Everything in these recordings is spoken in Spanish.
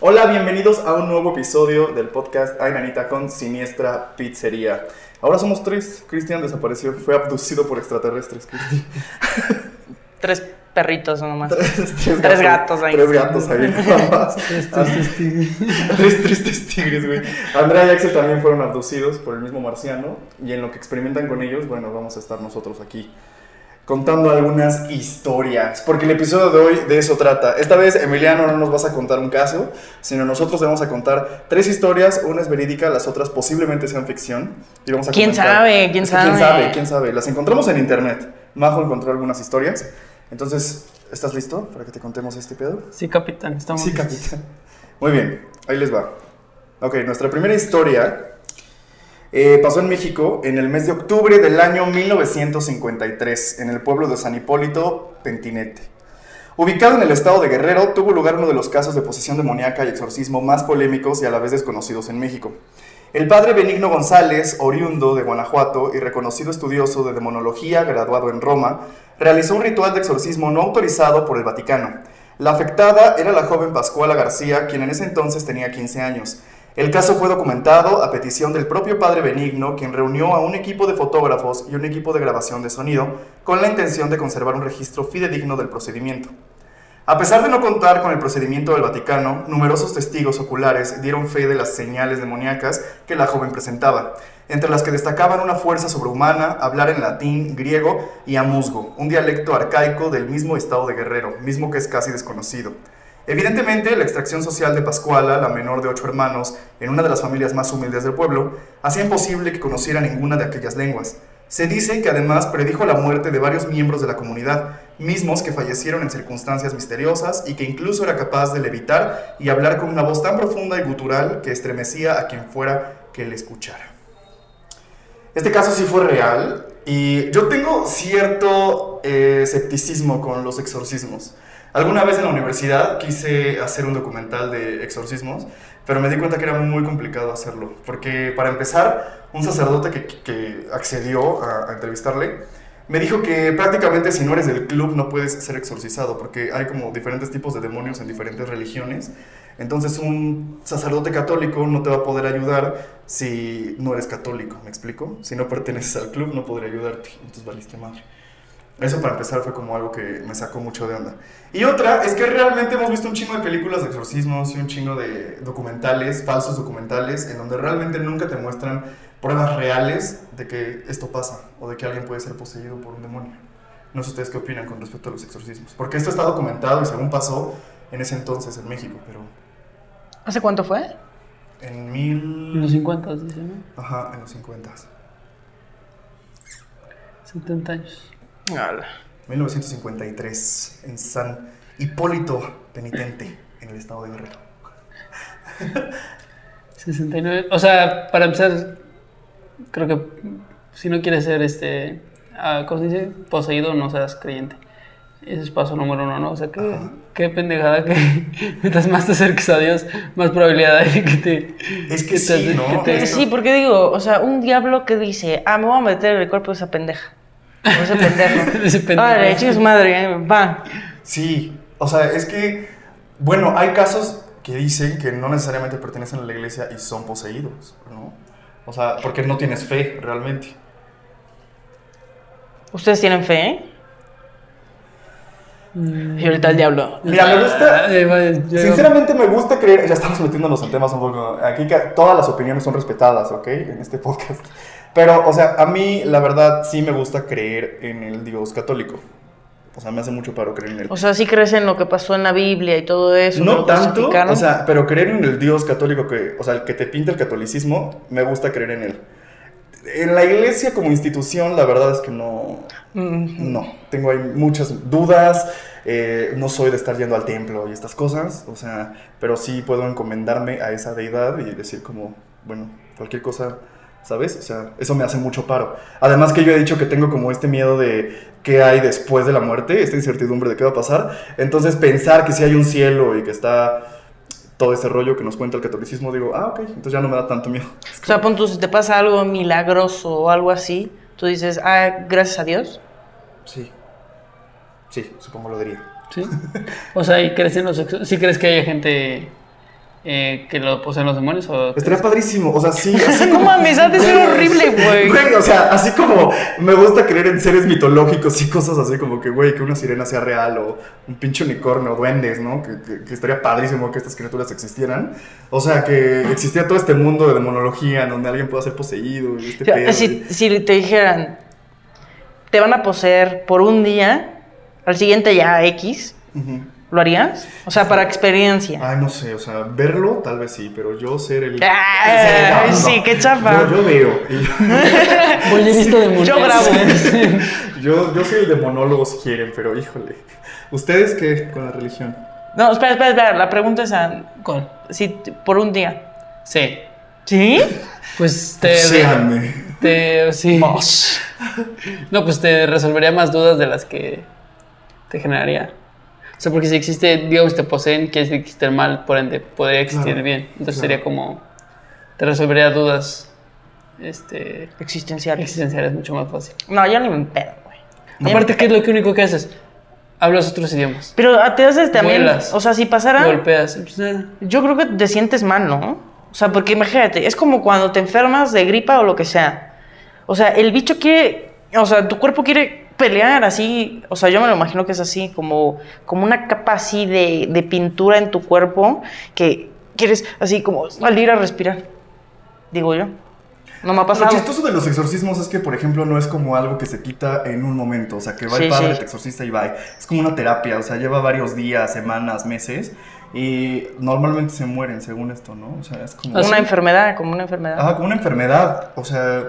Hola, bienvenidos a un nuevo episodio del podcast Ay Nanita con Siniestra Pizzería. Ahora somos tres. Cristian desapareció, fue abducido por extraterrestres. Cristian. Tres perritos nomás. Tres, Tres gatos ahí. Tres gatos ahí. nada más. Tres Ah, tristes tigres. Tres tristes tigres, güey. Andrea y Axel también fueron abducidos por el mismo marciano. Y en lo que experimentan con ellos, bueno, vamos a estar nosotros aquí contando algunas historias. Porque el episodio de hoy de eso trata. Esta vez, Emiliano, no nos vas a contar un caso, sino nosotros vamos a contar tres historias. Una es verídica, las otras posiblemente sean ficción. Y vamos a ¿Quién comentar- sabe? ¿Quién Es que ¿Quién sabe? sabe? ¿Quién sabe? Las encontramos en internet. Majo encontró algunas historias. Entonces, ¿estás listo para que te contemos este pedo? Sí, capitán, estamos. Sí, capitán. Muy bien, ahí les va. Ok, nuestra primera historia eh, pasó en México en el mes de octubre del año 1953, en el pueblo de San Hipólito, Pentinete. Ubicado en el estado de Guerrero, tuvo lugar uno de los casos de posesión demoníaca y exorcismo más polémicos y a la vez desconocidos en México. El padre Benigno González, oriundo de Guanajuato y reconocido estudioso de demonología, graduado en Roma, realizó un ritual de exorcismo no autorizado por el Vaticano. La afectada era la joven Pascuala García, quien en ese entonces tenía 15 años. El caso fue documentado a petición del propio padre Benigno, quien reunió a un equipo de fotógrafos y un equipo de grabación de sonido con la intención de conservar un registro fidedigno del procedimiento. A pesar de no contar con el procedimiento del Vaticano, numerosos testigos oculares dieron fe de las señales demoníacas que la joven presentaba, entre las que destacaban una fuerza sobrehumana, hablar en latín, griego y amuzgo, un dialecto arcaico del mismo estado de Guerrero, mismo que es casi desconocido. Evidentemente, la extracción social de Pascuala, la menor de ocho hermanos, en una de las familias más humildes del pueblo, hacía imposible que conociera ninguna de aquellas lenguas. Se dice que además predijo la muerte de varios miembros de la comunidad, mismos que fallecieron en circunstancias misteriosas y que incluso era capaz de levitar y hablar con una voz tan profunda y gutural que estremecía a quien fuera que le escuchara. Este caso sí fue real y yo tengo cierto eh, escepticismo con los exorcismos. Alguna vez en la universidad quise hacer un documental de exorcismos, pero me di cuenta que era muy complicado hacerlo, porque para empezar, un sacerdote que, accedió a, a entrevistarle me dijo que prácticamente si no eres del club no puedes ser exorcizado, porque hay como diferentes tipos de demonios en diferentes religiones. Entonces un sacerdote católico no te va a poder ayudar si no eres católico, ¿me explico? Si no perteneces al club no podría ayudarte, entonces valiste madre. Eso para empezar fue como algo que me sacó mucho de onda. Y otra es que realmente hemos visto un chingo de películas de exorcismos y un chingo de documentales, falsos documentales, en donde realmente nunca te muestran pruebas reales de que esto pasa o de que alguien puede ser poseído por un demonio. No sé ustedes qué opinan con respecto a los exorcismos. Porque esto está documentado y según pasó en ese entonces en México, pero ¿Hace cuánto fue? en En mil... los 50, dice, ¿no? Ajá, en los 50. 70 años. 1953, en San Hipólito Penitente, en el estado de Guerrero. 69. O sea, para empezar, creo que si no quieres ser este. ah, ¿Cómo se dice? Poseído, no seas creyente. Ese es paso número uno, ¿no? O sea, que, qué pendejada que mientras más te acerques a Dios, más probabilidad hay de que te. Es que te- sí, ¿no? que te- Sí, porque digo, o sea, un diablo que dice, ah, me voy a meter en el cuerpo de esa pendeja. O ese pendejo. Ese pendejo. Vale, chingue su madre, eh, va. Sí, o sea, es que, bueno, hay casos que dicen que no necesariamente pertenecen a la iglesia y son poseídos, ¿no? O sea, porque no tienes fe realmente. ¿Ustedes tienen fe, eh? Mm. Y ahorita el diablo. Mira, me gusta, Ah, eh, sinceramente me gusta creer, ya estamos metiéndonos en temas un poco, aquí todas las opiniones son respetadas, ¿ok? En este podcast. Pero, o sea, a mí la verdad sí me gusta creer en el Dios católico. O sea, me hace mucho paro creer en él. O sea, sí crees en lo que pasó en la Biblia y todo eso. No tanto, o sea, pero creer en el Dios católico que, o sea, el que te pinta el catolicismo, me gusta creer en él. En la iglesia como institución, la verdad es que no, no, tengo ahí muchas dudas, eh, no soy de estar yendo al templo y estas cosas, o sea, pero sí puedo encomendarme a esa deidad y decir como, bueno, cualquier cosa, ¿sabes? O sea, eso me hace mucho paro. Además que yo he dicho que tengo como este miedo de qué hay después de la muerte, esta incertidumbre de qué va a pasar, entonces pensar que sí hay un cielo y que está todo ese rollo que nos cuenta el catolicismo, digo, ah, ok, entonces ya no me da tanto miedo. O sea, pon tú, si te pasa algo milagroso o algo así, tú dices, ah, gracias a Dios. Sí, sí, supongo lo diría. ¿Sí? O sea, ¿y crees en los ¿Sí crees que haya gente eh, que lo poseen los demonios o Estaría padrísimo, o sea, sí, así No como... mames, ha de ser horrible, güey. Güey, o sea, así como me gusta creer en seres mitológicos y cosas así como que, güey, que una sirena sea real o un pinche unicornio, duendes, ¿no? Que, que- que estaría padrísimo que estas criaturas existieran. O sea, que existía todo este mundo de demonología en donde alguien pueda ser poseído y este O sea, pedo. si, si te dijeran, te van a poseer por un día, al siguiente ya X, Ujú. ¿Lo harías? O sea, para experiencia. Ay, no sé, o sea, verlo tal vez sí, pero yo ser el... Ser- sí, qué chafa. Yo, yo veo. y yo- Bollerista de Yo grabo. Yo, yo soy el de monólogo si quieren, pero híjole. ¿Ustedes qué con la religión? No, espera, espera, espera. La pregunta es, ah, ¿Cuál? si por un día. Sí. ¿Sí? Pues te. Séanme. te sí. No, pues te resolvería más dudas de las que te generaría. O sea, porque si existe, digamos, te poseen, quiere decir que existe el mal, por ende, podría existir Claro, el bien. Entonces claro. sería como. Te resolvería dudas este, Existenciales. existenciales mucho más fácil. No, yo ni me pedo, güey. Aparte, ¿qué es lo que único que haces? Hablas otros idiomas. Pero ah, te haces también. Vuelas. O sea, si pasara. Golpeas. pues, eh, Yo creo que te sientes mal, ¿no? O sea, porque imagínate, es como cuando te enfermas de gripa o lo que sea. O sea, el bicho quiere, o sea, tu cuerpo quiere pelear así, o sea, yo me lo imagino que es así, como, como una capa así de, de pintura en tu cuerpo que quieres así como salir a respirar, digo yo. No me ha Lo pasado. chistoso de los exorcismos es que, por ejemplo, no es como algo que se quita en un momento. O sea, que va Sí, el padre, sí. te exorcista y va. Es como una terapia. O sea, lleva varios días, semanas, meses. Y normalmente se mueren, según esto, ¿no? O sea, es como. Una ¿Ah, sí? enfermedad, como una enfermedad. Ajá, como una enfermedad. O sea,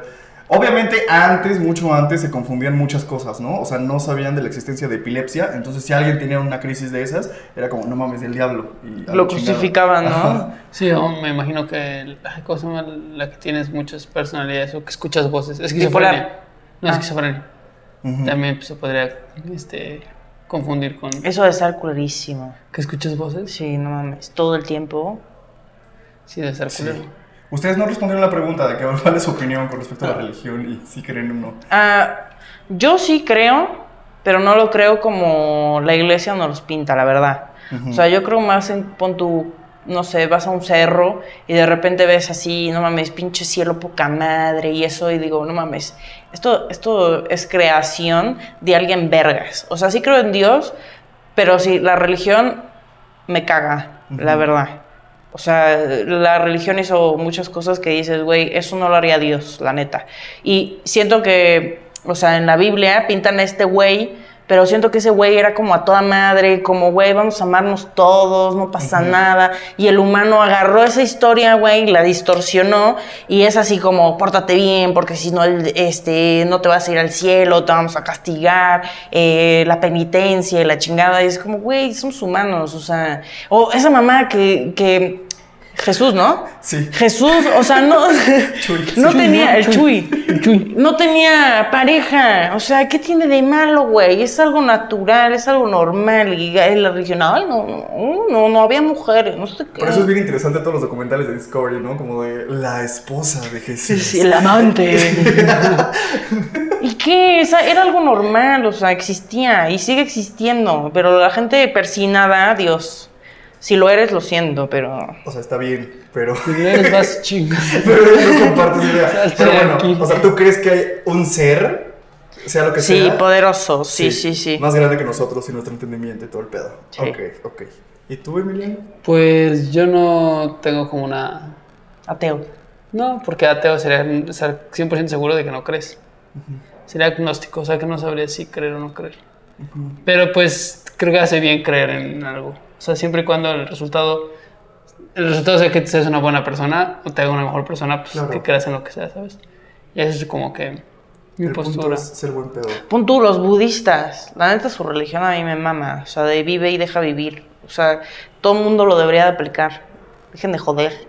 obviamente antes, mucho antes, se confundían muchas cosas, ¿no? O sea, no sabían de la existencia de epilepsia. Entonces, si alguien tenía una crisis de esas, era como, no mames, del diablo. Y Lo la crucificaban, ¿no? Ajá. Sí, o me imagino que el- ay, ¿cómo se llama la que tienes muchas personalidades o que escuchas voces. Esquizofrenia. No, Ah. esquizofrenia. Ujú. También pues, se podría este, confundir con Eso de estar clarísimo. que escuchas voces. Sí, no mames, todo el tiempo. Sí, debe ser Sí. Ustedes no respondieron la pregunta de que cuál es su opinión con respecto a la Ah. religión y si creen o no. Ah, yo sí creo, pero no lo creo como la iglesia nos los pinta, la verdad. O sea, yo creo más en, pon tu, no sé, vas a un cerro y de repente ves así, no mames, pinche cielo poca madre y eso, y digo, no mames, esto, esto es creación de alguien vergas. O sea, sí creo en Dios, pero sí, la religión me caga, la verdad. O sea, la religión hizo muchas cosas que dices, güey, eso no lo haría Dios, la neta. Y siento que, o sea, en la Biblia pintan a este güey, pero siento que ese güey era como a toda madre, como, güey, vamos a amarnos todos, no pasa nada. Y el humano agarró esa historia, güey, la distorsionó y es así como, pórtate bien, porque si no, este, no te vas a ir al cielo, te vamos a castigar, eh, la penitencia y la chingada. Y es como, güey, somos humanos, o sea, o esa mamá que, que Jesús, ¿no? Sí. Jesús, o sea, no, Chuy. no Chuy, tenía, el Chuy. Chuy, no tenía pareja, o sea, ¿qué tiene de malo, güey? Es algo natural, es algo normal, y la región, ay, no, no, no, había mujeres, no sé qué. Por eso es bien interesante todos los documentales de Discovery, ¿no? Como de la esposa de Jesús. Sí, el amante. ¿Y qué? Esa- Era algo normal, o sea, existía y sigue existiendo, pero la gente persinada, Dios, si lo eres, lo siento, pero... O sea, está bien, pero... Si eres más chingo. pero no compartes idea. Pero bueno, aquí. o sea, ¿tú crees que hay un ser, sea lo que Sí, sea? poderoso, sí, sí, sí. Más grande que nosotros y nuestro entendimiento y todo el pedo. Sí. Ok, ok. ¿Y tú, Emiliano? Pues yo no tengo como una. Ateo. No, porque ateo sería estar 100% seguro de que no crees. Sería agnóstico, o sea que no sabría si creer o no creer. Pero pues creo que hace bien creer en algo. O sea, siempre y cuando el resultado. El resultado sea que seas una buena persona o te haga una mejor persona, pues Claro. que creas en lo que sea, ¿sabes? Y eso es como que mi el punto postura. es ser buen pedo. Pon tú, los budistas. La neta, su religión a mí me mama. O sea, de vive y deja vivir. O sea, todo el mundo lo debería de aplicar. Dejen de joder.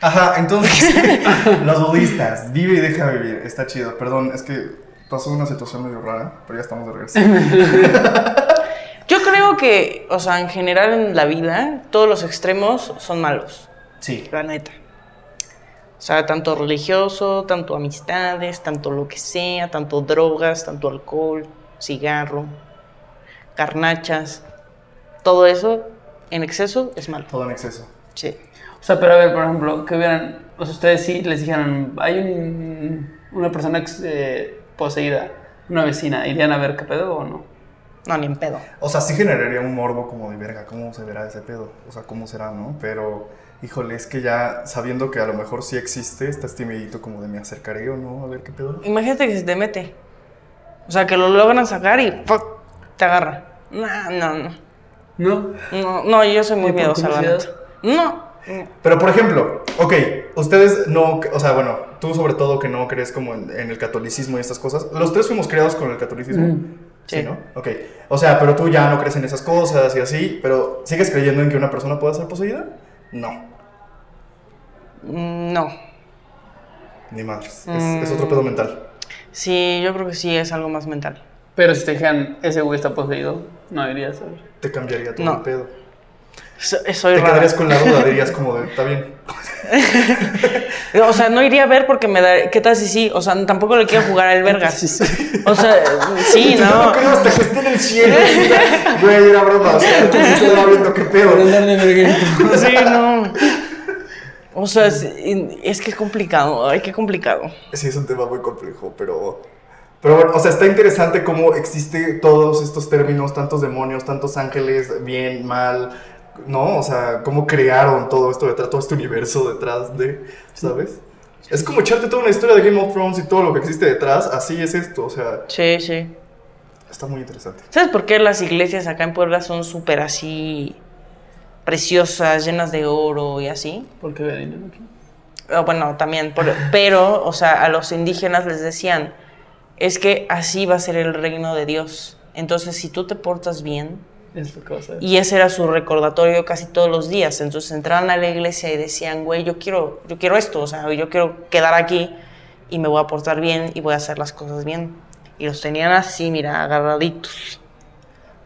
Ajá, entonces, los budistas, vive y deja vivir, está chido. Perdón, es que pasó una situación medio rara, pero ya estamos de regreso. Yo creo que, o sea, en general en la vida, todos los extremos son malos. Sí. La neta. O sea, tanto religioso, tanto amistades, tanto lo que sea, tanto drogas, tanto alcohol, cigarro, carnachas. todo eso en exceso es malo. Todo en exceso. Sí. O sea, pero a ver, por ejemplo, que hubieran, o sea, ustedes sí les dijeran, hay un- una persona eh, poseída, una vecina, ¿irían a ver qué pedo o no? No, ni en pedo. O sea, sí generaría un morbo como de verga, ¿cómo se verá ese pedo? O sea, ¿cómo será, no? Pero, híjole, es que ya sabiendo que a lo mejor sí existe, estás timidito como de me acercaré o no, a ver qué pedo. Imagínate que se te mete. O sea, que lo logran sacar y te agarra. No, no, no. ¿No? No, no, yo soy muy ¿Y por miedosa, neta. No. Pero, por ejemplo, ok, ustedes no, o sea, bueno, tú sobre todo que no crees como en, en el catolicismo y estas cosas, los tres fuimos criados con el catolicismo. Mm, Sí, sí. ¿no? Ok. O sea, pero tú ya no crees en esas cosas y así, pero ¿sigues creyendo en que una persona pueda ser poseída? No, Mm, No. ni madres. Es, es otro pedo mental. Sí, yo creo que sí es algo más mental. Pero si te dijeran, ese güey está poseído, no irías a ver. Te cambiaría todo No. el pedo. So- soy Te rara. quedarías con la duda, dirías como de, está bien. O sea, no iría a ver porque me da. ¿Qué tal si sí? O sea, tampoco le quiero jugar al verga. O sea, sí, no no. creo hasta que esté en el cielo. Güey, era broma, o sea, sí estás viendo qué pedo. Sí, no. O sea, es, es que es complicado. Ay, qué complicado. Sí, es un tema muy complejo, pero... Pero bueno, o sea, está interesante cómo existe todos estos términos, tantos demonios, tantos ángeles, bien, mal, ¿no? O sea, cómo crearon todo esto detrás, todo este universo detrás de, ¿sabes? Es como echarte toda una historia de Game of Thrones y todo lo que existe detrás, así es esto, o sea, Sí, sí. está muy interesante. ¿Sabes por qué las iglesias acá en Puebla son súper así preciosas, llenas de oro y así? Porque ve dinero aquí. Ah, Bueno, también, por- pero, o sea, a los indígenas les decían, es que así va a ser el reino de Dios. Entonces, si tú te portas bien, Es lo que vas a ver. y ese era su recordatorio casi todos los días, entonces entraban a la iglesia y decían, güey, yo quiero, yo quiero esto, o sea, yo quiero quedar aquí y me voy a portar bien y voy a hacer las cosas bien. Y los tenían así, mira, agarraditos.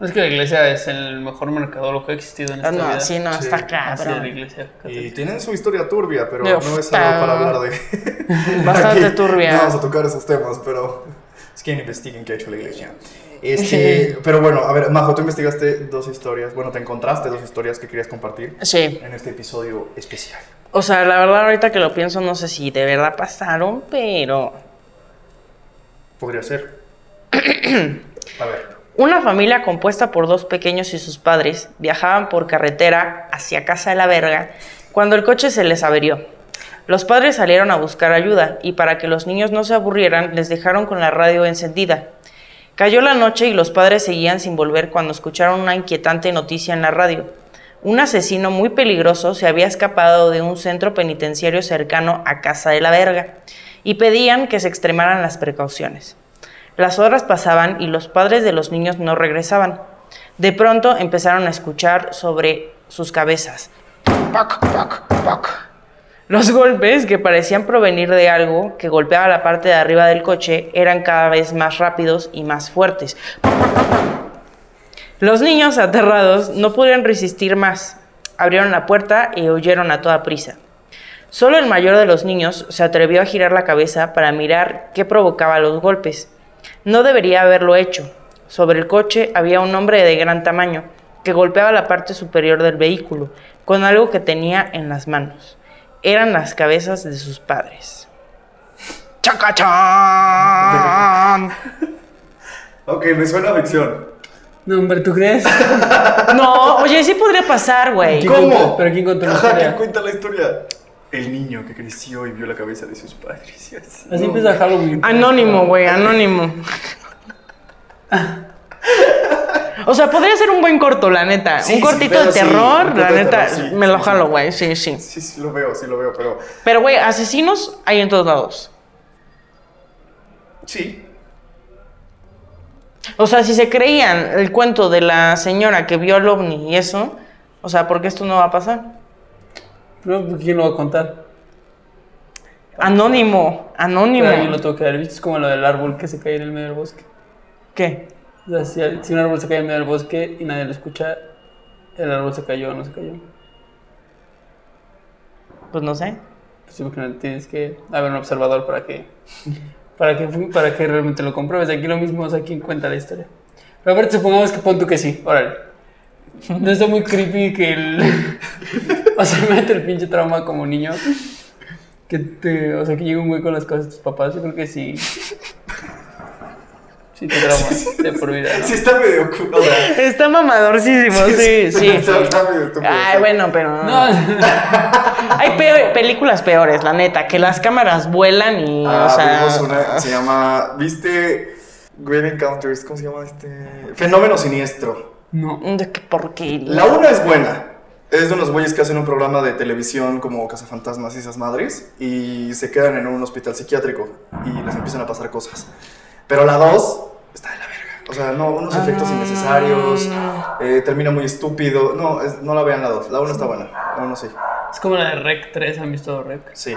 Es que la iglesia es el mejor mercadólogo que ha existido en Ah, esta no, vida. sí, no, Sí. está iglesia Y tienen su historia turbia, pero Uf, no es algo para hablar de... Bastante Aquí turbia. No vamos a tocar esos temas, pero es que investiguen qué ha hecho la iglesia. Este, pero bueno, a ver, Majo, tú investigaste dos historias, bueno, te encontraste dos historias que querías compartir Sí, en este episodio especial. o sea, la verdad ahorita que lo pienso, no sé si de verdad pasaron, pero... Podría ser. A ver. Una familia compuesta por dos pequeños y sus padres viajaban por carretera hacia Casa de la Verga cuando el coche se les averió. Los padres salieron a buscar ayuda y para que los niños no se aburrieran les dejaron con la radio encendida. Cayó la noche y los padres seguían sin volver cuando escucharon una inquietante noticia en la radio. Un asesino muy peligroso se había escapado de un centro penitenciario cercano a Casa de la Verga y pedían que se extremaran las precauciones. Las horas pasaban y los padres de los niños no regresaban. De pronto empezaron a escuchar sobre sus cabezas. Pac, pac, pac. Los golpes, que parecían provenir de algo que golpeaba la parte de arriba del coche, eran cada vez más rápidos y más fuertes. Los niños, aterrados, no pudieron resistir más. Abrieron la puerta y huyeron a toda prisa. Solo el mayor de los niños se atrevió a girar la cabeza para mirar qué provocaba los golpes. No debería haberlo hecho. Sobre el coche había un hombre de gran tamaño que golpeaba la parte superior del vehículo con algo que tenía en las manos. Eran las cabezas de sus padres. ¡Chacachán! Ok, me suena a ficción. No, hombre, ¿tú crees? No, oye, sí podría pasar, güey. ¿Quién ¿Cómo? contó- pero quién contó la Ajá, historia? ¿quién cuenta la historia? El niño que creció y vio la cabeza de sus padres. y así. Así empieza Halloween. Anónimo, güey, anónimo. O sea, podría ser un buen corto, la neta. Sí, un cortito de terror, la neta, terror, sí, me lo jalo, sí. güey. Sí, sí. Sí, sí, lo veo, sí lo veo, pero... Pero, güey, asesinos hay en todos lados. Sí. O sea, si se creían el cuento de la señora que vio al ovni y eso, o sea, ¿por qué esto no va a pasar? No, pues, ¿quién lo va a contar? Anónimo, anónimo. Pero lo tuvo que haber visto. Es como lo del árbol que se cae en el medio del bosque. ¿Qué? O sea, si, si un árbol se cae en medio del bosque y nadie lo escucha, el árbol se cayó o no se cayó. Pues no sé. Pues imagínate, tienes que haber un observador para que, para que, para que realmente lo compruebes. Aquí lo mismo, o sea, ¿quién cuenta la historia? Pero a ver, supongamos que pon tú que sí, órale. No está muy creepy que el. o sea, mete el pinche trauma como niño. Que te. O sea, que llegue un güey con las cosas de tus papás. Yo creo que sí. Sí, te trauma de por vida, ¿no? Sí, está medio cool. O sea, Está mamadorcísimo, sí, sí. Está, está medio estúpido. Ay, bueno, pero. No, Hay peor- películas peores, la neta, que las cámaras vuelan y, Ah, o sea. vimos una, se llama, ¿viste? Great Encounters, ¿cómo se llama este? Fenómeno Siniestro. no. De qué porquería. La una es buena. Es de unos güeyes que hacen un programa de televisión como Cazafantasmas y esas madres y se quedan en un hospital psiquiátrico y les empiezan a pasar cosas. Pero la dos está de la verga. O sea, no, unos efectos innecesarios, eh, termina muy estúpido. No, es- no la vean la dos. La una está buena. La una sí. Es como la de Rec 3, ¿han visto Rec? Sí.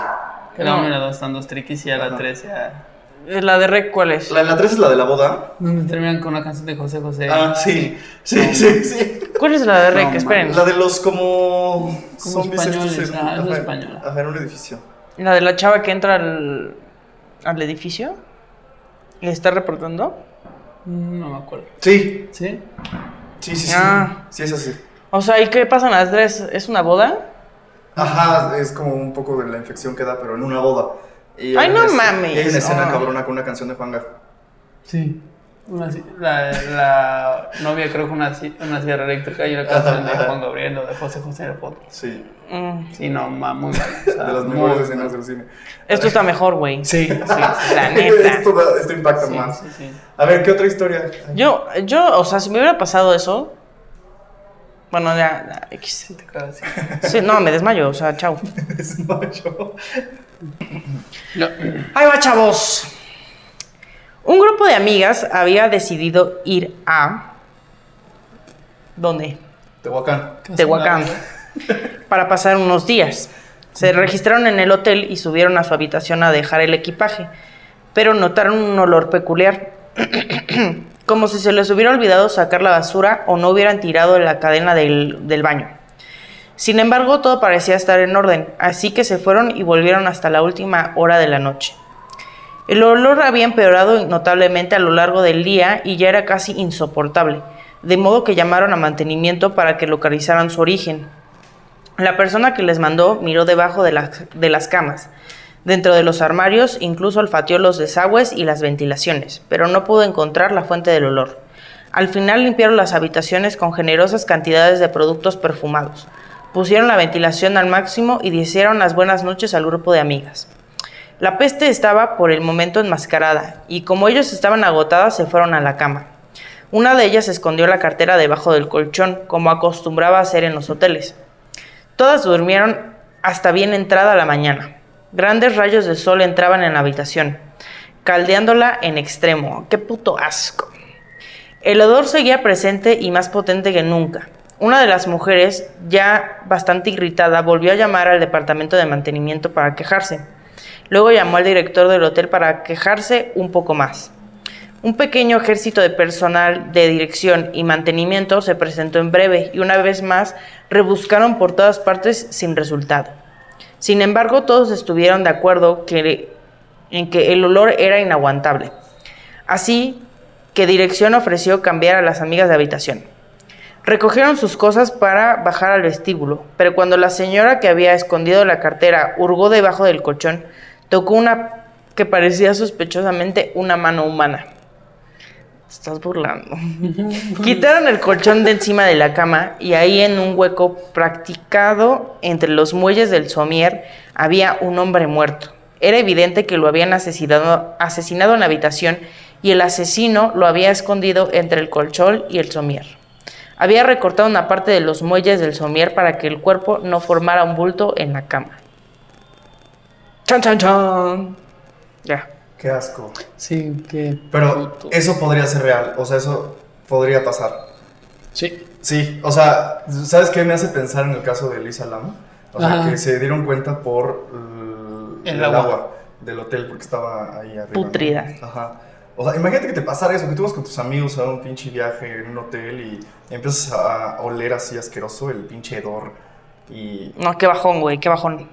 Que la No. 1 y la 2 están dos triquis y ya la Ajá. 3 ya. La de Rec, ¿cuál es? La, la tres es la de la boda. Donde terminan con una canción de José José. Ah, sí. Sí, sí, sí. ¿Cuál es la de Rec? No, Esperen. La de los como... Como zombies españoles, estos ah, es la española. Ajá, en un edificio. La de la chava que entra al, al edificio está reportando. No me acuerdo. Sí, ¿Sí? sí, sí, sí. Ah. Sí, es así. O sea, ¿y qué pasan las tres? ¿Es una boda? Ajá, es como un poco de la infección que da, pero en una boda. Y Ay, hay no una- mames. y hay una escena cabrona con una canción de Juanga. Sí. Una, la, la novia creo que una, una sierra eléctrica y una canción de Juan Gabriel o de José José el fondo. Sí, Mm, Sí, no, ma, muy mal. o sea, de las muy mejores mal. escenas del cine. Esto está mejor, güey. Sí, sí, sí. La neta. esto, da- esto impacta Sí, más. sí, sí. A ver, ¿qué otra historia? Yo, yo, o sea, si me hubiera pasado eso. Bueno, ya, ya, X. Sí, te quedas así. Sí, no, me desmayo, o sea, chao. Desmayo. No. Ahí va, chavos. Un grupo de amigas había decidido ir a. ¿Dónde? Tehuacán. Tehuacán. Para pasar unos días. Se registraron en el hotel y subieron a su habitación a dejar el equipaje, pero notaron un olor peculiar. Como si se les hubiera olvidado sacar la basura o no hubieran tirado la cadena del, del baño. Sin embargo, todo parecía estar en orden, así que se fueron y volvieron hasta la última hora de la noche. El olor había empeorado notablemente a lo largo del día y ya era casi insoportable, de modo que llamaron a mantenimiento para que localizaran su origen. La persona que les mandó miró debajo de, las- de las camas, dentro de los armarios, incluso olfateó los desagües y las ventilaciones, pero no pudo encontrar la fuente del olor. Al final limpiaron las habitaciones con generosas cantidades de productos perfumados, pusieron la ventilación al máximo y desearon las buenas noches al grupo de amigas. La peste estaba por el momento enmascarada y como ellos estaban agotadas se fueron a la cama. Una de ellas escondió la cartera debajo del colchón, como acostumbraba hacer en los hoteles. Todas durmieron hasta bien entrada la mañana. Grandes rayos de sol entraban en la habitación, caldeándola en extremo. ¡Qué puto asco! El olor seguía presente y más potente que nunca. Una de las mujeres, ya bastante irritada, volvió a llamar al departamento de mantenimiento para quejarse. Luego llamó al director del hotel para quejarse un poco más. Un pequeño ejército de personal de dirección y mantenimiento se presentó en breve y una vez más rebuscaron por todas partes sin resultado. Sin embargo, todos estuvieron de acuerdo en que el olor era inaguantable. Así que dirección ofreció cambiar a las amigas de habitación. Recogieron sus cosas para bajar al vestíbulo, pero cuando la señora que había escondido la cartera hurgó debajo del colchón, tocó una que parecía sospechosamente una mano humana. Te estás burlando. Quitaron el colchón de encima de la cama y ahí en un hueco practicado entre los muelles del somier había un hombre muerto. Era evidente que lo habían asesinado, asesinado en la habitación y el asesino lo había escondido entre el colchón y el somier. Había recortado una parte de los muelles del somier para que el cuerpo no formara un bulto en la cama. Chan, chan, chan. Ya. Qué asco. Sí, que. Pero eso podría ser real, o sea, eso podría pasar. Sí. Sí, o sea, ¿sabes qué me hace pensar en el caso de Lisa Lam? O sea, Ajá. que se dieron cuenta por uh, El el, agua. agua. del hotel porque estaba ahí arriba. ¿no? Putrida. Ajá. O sea, imagínate que te pasara eso, que tú vas con tus amigos a un pinche viaje en un hotel y empiezas a oler así asqueroso el pinche hedor. Y. No, qué bajón, güey, qué bajón.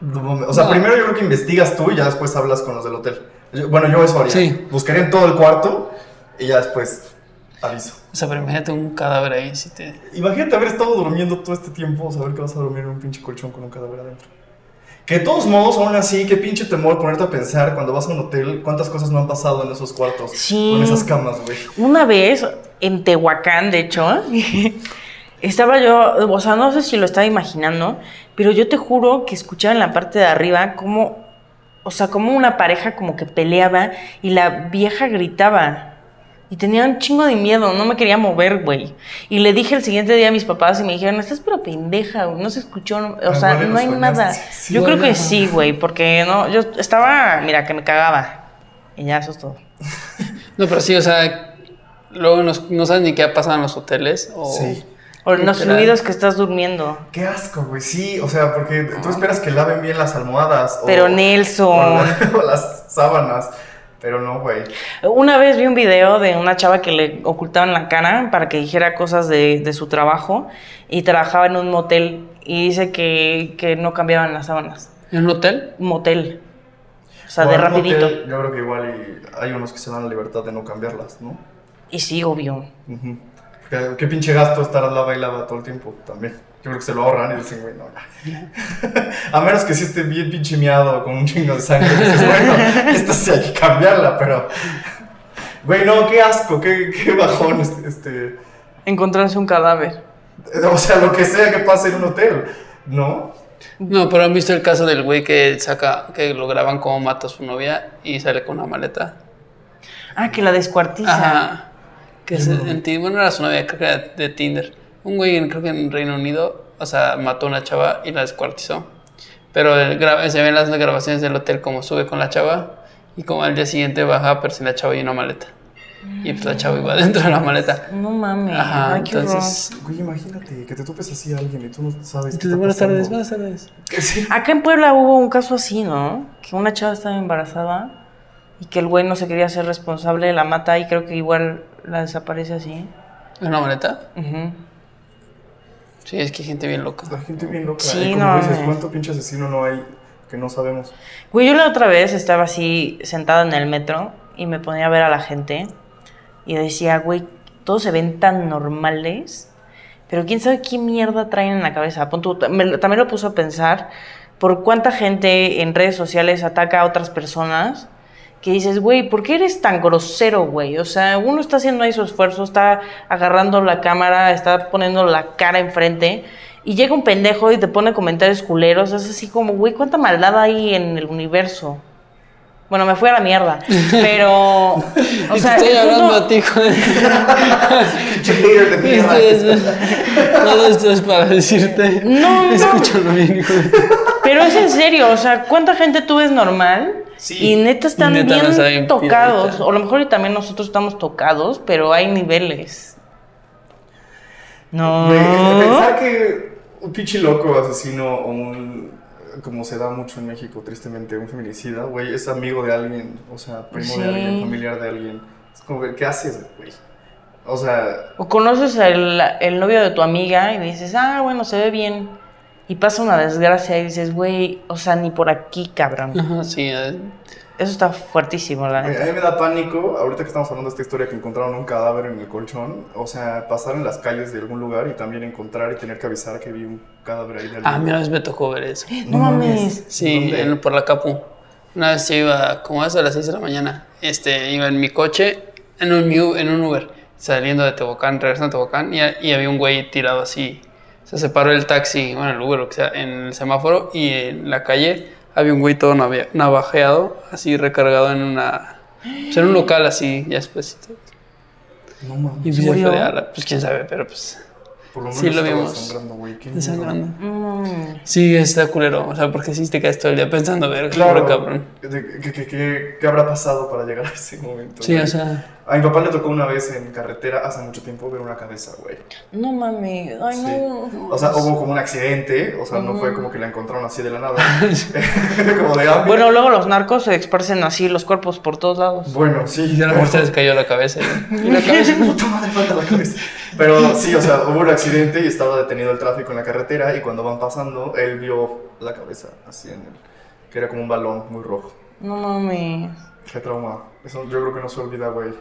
O sea, No. primero yo creo que investigas tú y ya después hablas con los del hotel. Yo- bueno, yo eso haría. Sí. Buscaría en todo el cuarto y ya después. Aviso. O sea, pero imagínate un cadáver ahí, si te... Imagínate haber estado durmiendo todo este tiempo, saber que vas a dormir en un pinche colchón con un cadáver adentro. Que de todos modos, aún así, qué pinche temor ponerte a pensar cuando vas a un hotel cuántas cosas no han pasado en esos cuartos. Sí. Con esas camas, güey. Una vez, en Tehuacán, de hecho, estaba yo, o sea, no sé si lo estaba imaginando, pero yo te juro que escuchaba en la parte de arriba como, o sea, como una pareja como que peleaba y la vieja gritaba. Y tenía un chingo de miedo, no me quería mover, güey. Y le dije el siguiente día a mis papás y me dijeron, estás pero pendeja, güey, no se escuchó, no- o sea, no hay nada. sí. yo creo que sí, güey, porque no, yo estaba, mira, que me cagaba. Y ya, eso es todo. No, pero sí, o sea, luego nos- no sabes ni qué ha pasado en los hoteles. O... Sí. O los Literal. ruidos que estás durmiendo. Qué asco, güey. Sí, o sea, porque tú esperas que laven bien las almohadas. o- Pero o, Nelson. la- o las sábanas. Pero no, güey. Una vez vi un video de una chava que le ocultaban la cara para que dijera cosas de, de su trabajo y trabajaba en un motel y dice que, que no cambiaban las sábanas. ¿En un hotel? Motel. O sea, O de rapidito. yo creo que igual y hay unos que se dan la libertad de no cambiarlas, ¿no? Y sí, obvio. ¿Qué, qué pinche gasto estar lava y lava todo el tiempo también. Yo creo que se lo ahorran y dicen, güey, no, ya. A menos que sí esté bien pinche miado con un chingo de sangre. Dices, bueno, esta sí hay que cambiarla, pero. Güey, no, qué asco, qué, qué bajón este, este. Encontrarse un cadáver. O sea, lo que sea que pase en un hotel, ¿no? No, pero han visto el caso del güey que saca, que lo graban cómo mata a su novia y sale con una maleta. Ah, que la descuartiza. Ajá. Que es en ti, bueno, era su novia, creo que era de Tinder. Un güey, en- creo que en Reino Unido, o sea, mató a una chava y la descuartizó. Pero el se ven las grabaciones del hotel como sube con la chava y como al día siguiente baja, pero sin la chava y una maleta. Y pues la chava iba dentro de la maleta. No mames. Ajá, Ay, qué entonces... Güey, imagínate que te topes así a alguien y tú no sabes. qué Entonces, está buenas pasando. tardes, buenas tardes. Sí. Acá en Puebla hubo un caso así, ¿no? Que una chava estaba embarazada y que el güey no se quería ser responsable, la mata y creo que igual la desaparece así. ¿En una maleta? Ujú. Sí, es que hay gente bien loca. La gente bien loca. Sí, y como no dices, mames. ¿cuánto pinche asesino no hay que no sabemos? Güey, yo la otra vez estaba así sentada en el metro y me ponía a ver a la gente y decía, güey, todos se ven tan normales, pero quién sabe qué mierda traen en la cabeza. Pon tú- me también lo puso a pensar por cuánta gente en redes sociales ataca a otras personas que dices, güey, ¿por qué eres tan grosero, güey? O sea, uno está haciendo ahí su esfuerzo, está agarrando la cámara, está poniendo la cara enfrente y llega un pendejo y te pone comentarios culeros. Es así como, güey, ¿cuánta maldad hay en el universo? Bueno, me fui a la mierda, pero... O sea, estoy hablando a ti, joder. Mierda. Esto es, todo esto es para decirte. No, no. Escúchalo bien, hijo de- Pero es en serio, o sea, ¿cuánta gente tú ves normal? Sí. Y neta están Y neta no bien tocados. piedrita. O a lo mejor y también nosotros estamos tocados, pero hay niveles. No. Pensar que un pinche loco asesino o un. Como se da mucho en México, tristemente, un feminicida, güey, es amigo de alguien, o sea, primo Sí. de alguien, familiar de alguien. Es como, ¿qué haces, güey? O sea, O conoces el, el novio de tu amiga y dices, ah, bueno, se ve bien. Y pasa una desgracia y dices, güey, o sea, ni por aquí, cabrón. Ajá, sí, eh, Eso está fuertísimo, la güey, a neta. mí me da pánico, ahorita que estamos hablando de esta historia que encontraron un cadáver en el colchón, o sea, pasar en las calles de algún lugar y también encontrar y tener que avisar que vi un cadáver ahí de alguien. Ah, mira, una vez me tocó ver eso. No mames. Sí, en- por la Capu. Una vez yo iba, como eso a las 6 de la mañana, este, iba en mi coche, en un, en un Uber, saliendo de Tehuacán, regresando a Tehuacán, y, y había un güey tirado así. Se separó el taxi, bueno, el Uber, lo que sea, en el semáforo, y en la calle había un güey todo navajeado, así recargado en una. Pues en un local así, ya después. No mames. Y pues, de ala, pues quién sabe, pero pues. Por lo menos Sí, lo vimos. sangrando, güey. qué miedo. Mm. Sí, está culero, o sea, porque sí te quedas todo el día pensando, ver, Claro, pobre cabrón. ¿qué, qué, qué, qué habrá pasado para llegar a ese momento? Sí, güey? o sea. A mi papá le tocó una vez en carretera hace mucho tiempo ver una cabeza, güey. No mames. Ay, Sí. no. O sea, hubo como un accidente, o sea, no fue como que la encontraron así de la nada. como de hambre. Bueno, luego los narcos se esparcen así los cuerpos por todos lados. Bueno, sí. Y a lo mejor se les cayó la cabeza. Y, y la cabeza. Puta madre, falta la cabeza. Pero sí, o sea, hubo un accidente y estaba detenido el tráfico en la carretera y cuando van pasando, él vio la cabeza así en el... que era como un balón muy rojo. No mames. Qué trauma. Eso yo creo que no se olvida, güey.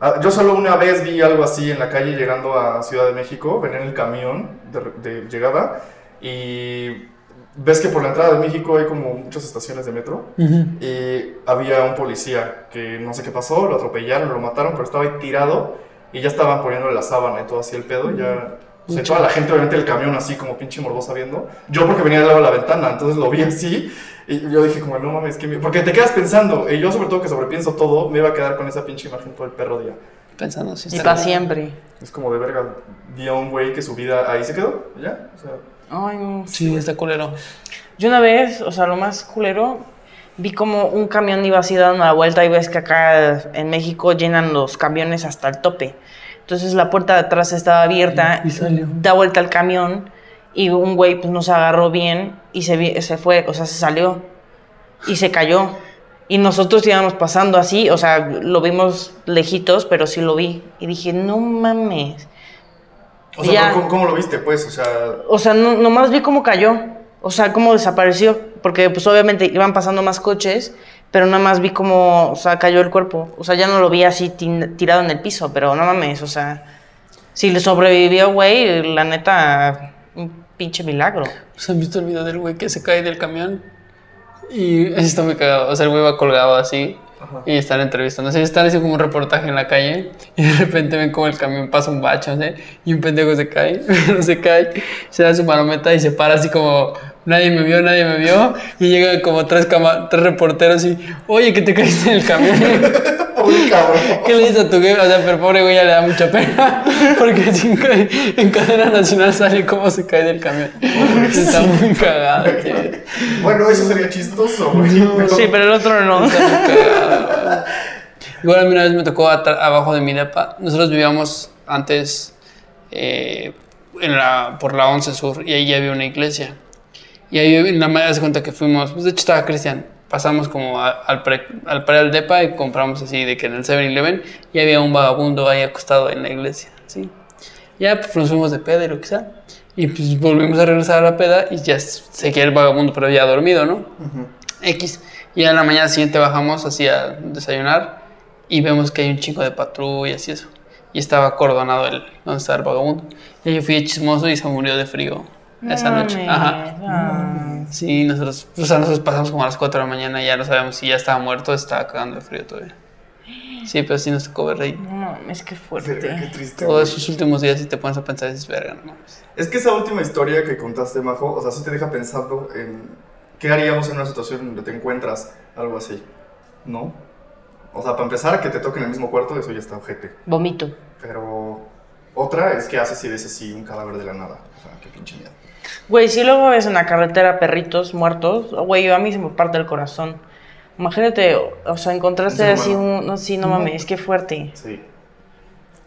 Ah, Yo solo una vez vi algo así en la calle llegando a Ciudad de México, venía en el camión de, de llegada y ves que por la entrada de México hay como muchas estaciones de metro y había un policía que no sé qué pasó, lo atropellaron, lo mataron, pero estaba ahí tirado y ya estaban poniéndole la sábana y todo así el pedo y ya... O sea, toda la gente obviamente del camión así como pinche morbosa viendo. Yo porque venía del lado de la ventana, entonces lo vi así y yo dije como no mames, que porque te quedas pensando, y yo sobre todo que sobrepienso todo, me iba a quedar con esa pinche imagen todo el perro día. Pensando si Y para siempre. Es como de verga, vi a un güey que su vida ahí se quedó, ya, o sea, Ay, no. Sí, está culero. Yo una vez, o sea, lo más culero, vi como un camión iba así dando la vuelta y ves que acá en México llenan los camiones hasta el tope. Entonces la puerta de atrás estaba abierta, Y salió. da vuelta el camión y un güey pues no se agarró bien y se, vi- se fue, o sea, se salió y se cayó. Y nosotros íbamos pasando así, o sea, lo vimos lejitos, pero sí lo vi. Y dije, no mames. o sea, Ya. ¿cómo, cómo lo viste pues? O sea, O sea, no, nomás vi cómo cayó. O sea, cómo desapareció. Porque, pues, obviamente iban pasando más coches, pero nada más vi cómo, o sea, cayó el cuerpo. O sea, ya no lo vi así tirado en el piso, pero no mames, o sea, si le sobrevivió, güey, la neta, un pinche milagro. ¿Pues han visto el video del güey que se cae del camión? Y está muy cagado. O sea, el güey va colgado así. Y están entrevistando. O sea, están haciendo como un reportaje en la calle. Y de repente ven como el camión pasa un bacho, ¿no? Y un pendejo se cae. no se cae. Se da su marometa y se para así como. Nadie me vio, nadie me vio. Y llegan como tres, cama- tres reporteros y. Oye, que te caíste en el camión. uy, cabrón. ¿Qué le dices a tu güey? O sea, pero pobre güey ya le da mucha pena. Porque sin en cadena nacional sale cómo se cae del camión. Está muy cagado, tío. Bueno, eso sería chistoso, güey. Sí, pero el otro no. Igual a mí una vez me tocó abajo de mi depa. Nosotros vivíamos antes eh, en la, por la 11 Sur y ahí ya había una iglesia. Y ahí en la mañana se cuenta que fuimos, pues de hecho estaba Cristian, pasamos como a- al pre, al pre del depa y compramos así de que en el 7-Eleven y había un vagabundo ahí acostado en la iglesia, ¿sí? Ya pues nos fuimos de peda y lo que sea. Y pues volvimos a regresar a la peda y ya seguía el vagabundo pero ya dormido, ¿no? X. Y a la mañana siguiente bajamos así a desayunar y vemos que hay un chico de patrullas y eso. Y estaba acordonado el donde estaba el vagabundo. Y yo fui chismoso y se murió de frío esa No noche. Ajá. Sí, nosotros, o sea, nosotros pasamos como a las 4 de la mañana y ya no sabemos si ya estaba muerto o estaba cagando de frío todavía. Sí, pero sí nos tocó ver ahí. No qué Qué, fuerte. qué triste. Todos esos últimos días si te pones a pensar dices, verga, no mames. Es que esa última historia que contaste, Majo, o sea, sí te deja pensando en qué haríamos en una situación donde te encuentras algo así, ¿no? O sea, para empezar, que te toque en el mismo cuarto, eso ya está ojete. Vomito. Pero otra es que haces y ves así un cadáver de la nada. O sea, qué pinche miedo. Güey, si luego ves en la carretera perritos muertos, güey, a mí se me parte el corazón. Imagínate, o sea, encontraste así un... No, sí, no No. mames, qué fuerte. Sí.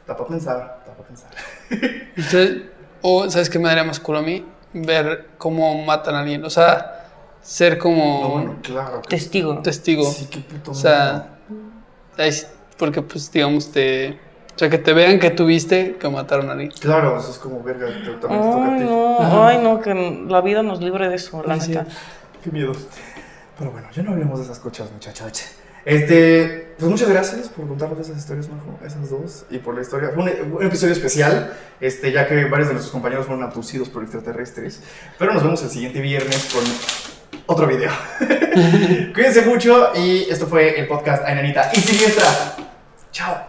Da para pensar, da para pensar. Entonces, o, ¿sabes qué me daría más culo a mí? Ver cómo matan a alguien. O sea, ser como No, bueno, claro. que- Testigo. testigo. Sí, qué puto O sea, porque pues digamos te... O sea, que te vean que tuviste que mataron a alguien. Claro, eso es como verga, te- también te toca a Ay, ti. no, ay, no, que la vida nos libre de eso, la Así neta. Qué miedo. Pero bueno, ya no hablemos de esas cochas, muchachos. Este, pues muchas gracias por contarnos esas historias, Majo, esas dos, y por la historia. Fue un, un episodio especial, este, ya que varios de nuestros compañeros fueron abducidos por extraterrestres. Pero nos vemos el siguiente viernes con otro video. Cuídense mucho y esto fue el podcast Ainanita y Siniestra. Chao.